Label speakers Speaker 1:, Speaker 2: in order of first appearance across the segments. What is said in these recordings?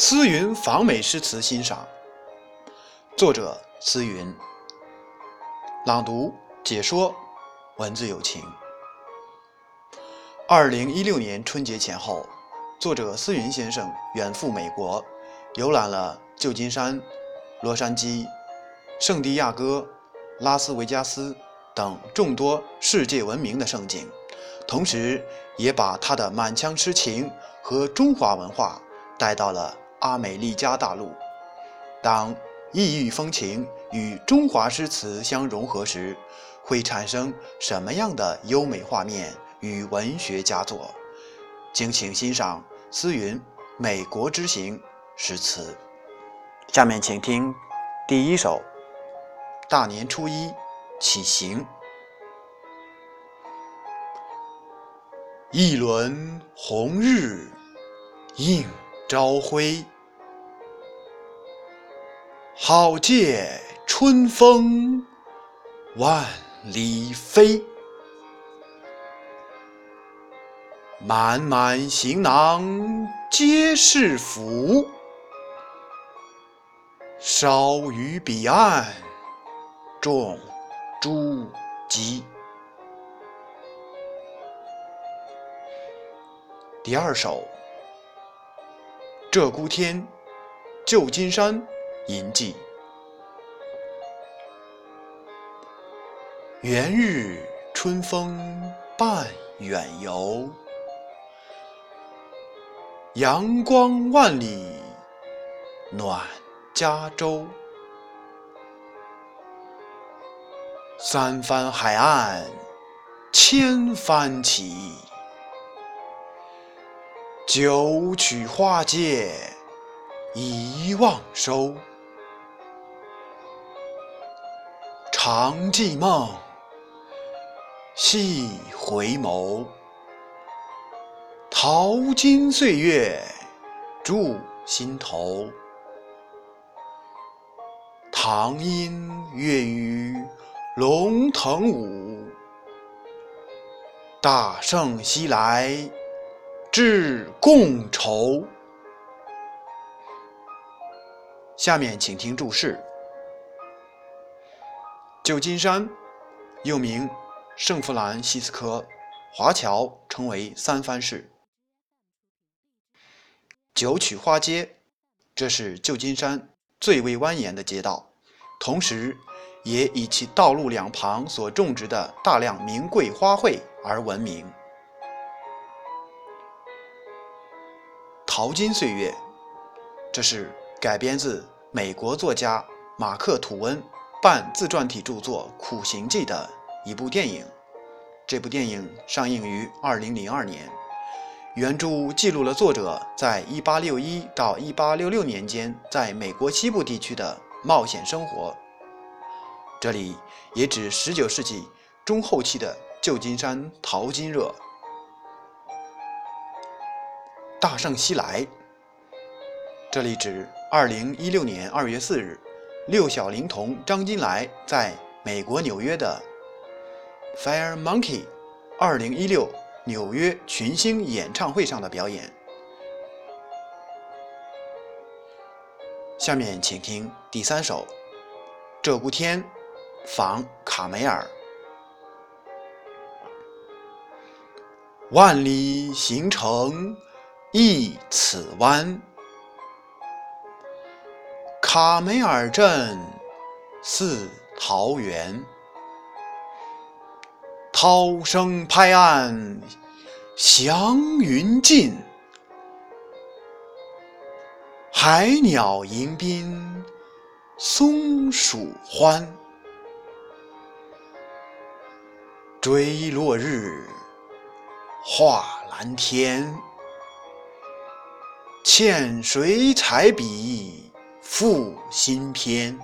Speaker 1: 思云访美诗词欣赏，作者思云，朗读解说，文字有情。二零一六年春节前后，作者思云先生远赴美国，游览了旧金山、洛杉矶、圣地亚哥、拉斯维加斯等众多世界闻名的胜景，同时也把他的满腔痴情和中华文化带到了。阿美利加大陆，当异域风情与中华诗词相融合时，会产生什么样的优美画面与文学佳作？敬请欣赏思云《美国之行》诗词。下面请听第一首《大年初一起行》，一轮红日映。朝晖，好借春风万里飞。满满行囊皆是福，烧于彼岸种诸鸡。第二首。鹧鸪天，旧金山吟记。元日春风伴远游，阳光万里暖加州。三藩海岸千帆起。九曲花街一望收，长记梦，细回眸。淘金岁月驻心头，唐音乐于龙腾舞，大圣西来。致共筹。下面请听注释：旧金山又名圣弗兰西斯科，华侨称为三藩市。九曲花街，这是旧金山最为蜿蜒的街道，同时也以其道路两旁所种植的大量名贵花卉而闻名。淘金岁月，这是改编自美国作家马克·吐温半自传体著作《苦行记》的一部电影。这部电影上映于2002年。原著记录了作者在1861到1866年间在美国西部地区的冒险生活。这里也指19世纪中后期的旧金山淘金热。大圣西来，这里指二零一六年二月四日，六小龄童张金来在美国纽约的 Fire Monkey 二零一六纽约群星演唱会上的表演。下面请听第三首《鹧鸪天》，访卡梅尔，万里行程。一此湾，卡梅尔镇似桃源，涛声拍岸祥云尽，海鸟迎宾松鼠欢，追落日画蓝天。欠谁彩笔赋新篇？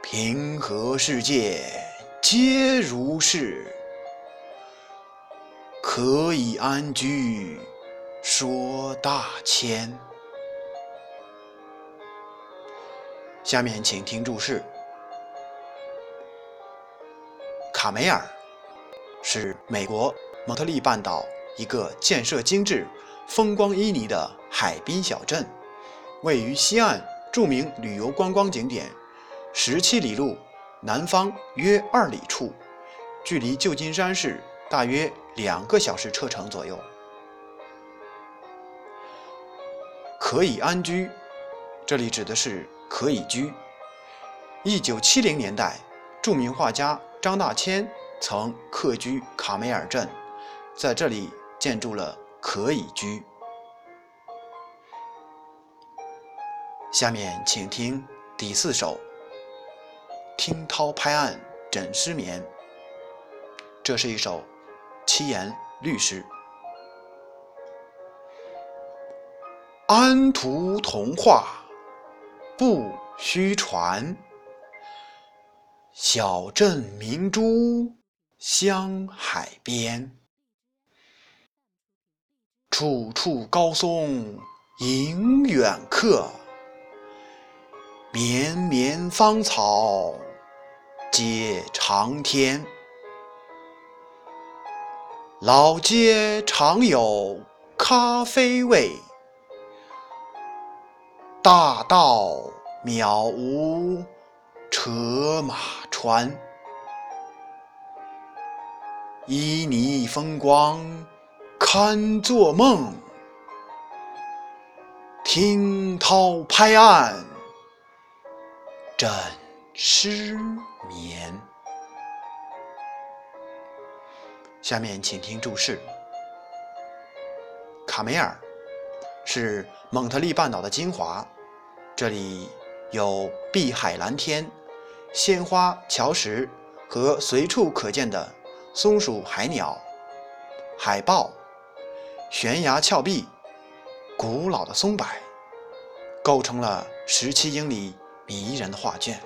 Speaker 1: 平和世界皆如是，可以安居说大千。下面请听注释：卡梅尔是美国蒙特利半岛一个建设精致。风光旖旎的海滨小镇，位于西岸著名旅游观光景点十七里路南方约二里处，距离旧金山市大约两个小时车程左右。可以安居，这里指的是可以居。一九七零年代，著名画家张大千曾客居卡梅尔镇，在这里建筑了可以居。下面请听第四首《听涛拍岸枕失眠》，这是一首七言律诗。安图童话不虚传，小镇明珠香海边，处处高松迎远客，绵绵芳草接长天，老街常有咖啡味。大道渺无车马穿，旖旎风光堪作梦，听涛拍岸枕失眠。下面请听注释：卡梅尔。是蒙特利半岛的精华，这里有碧海蓝天、鲜花桥石和随处可见的松鼠、海鸟、海豹、悬崖峭壁、古老的松柏，构成了十七英里迷人的画卷。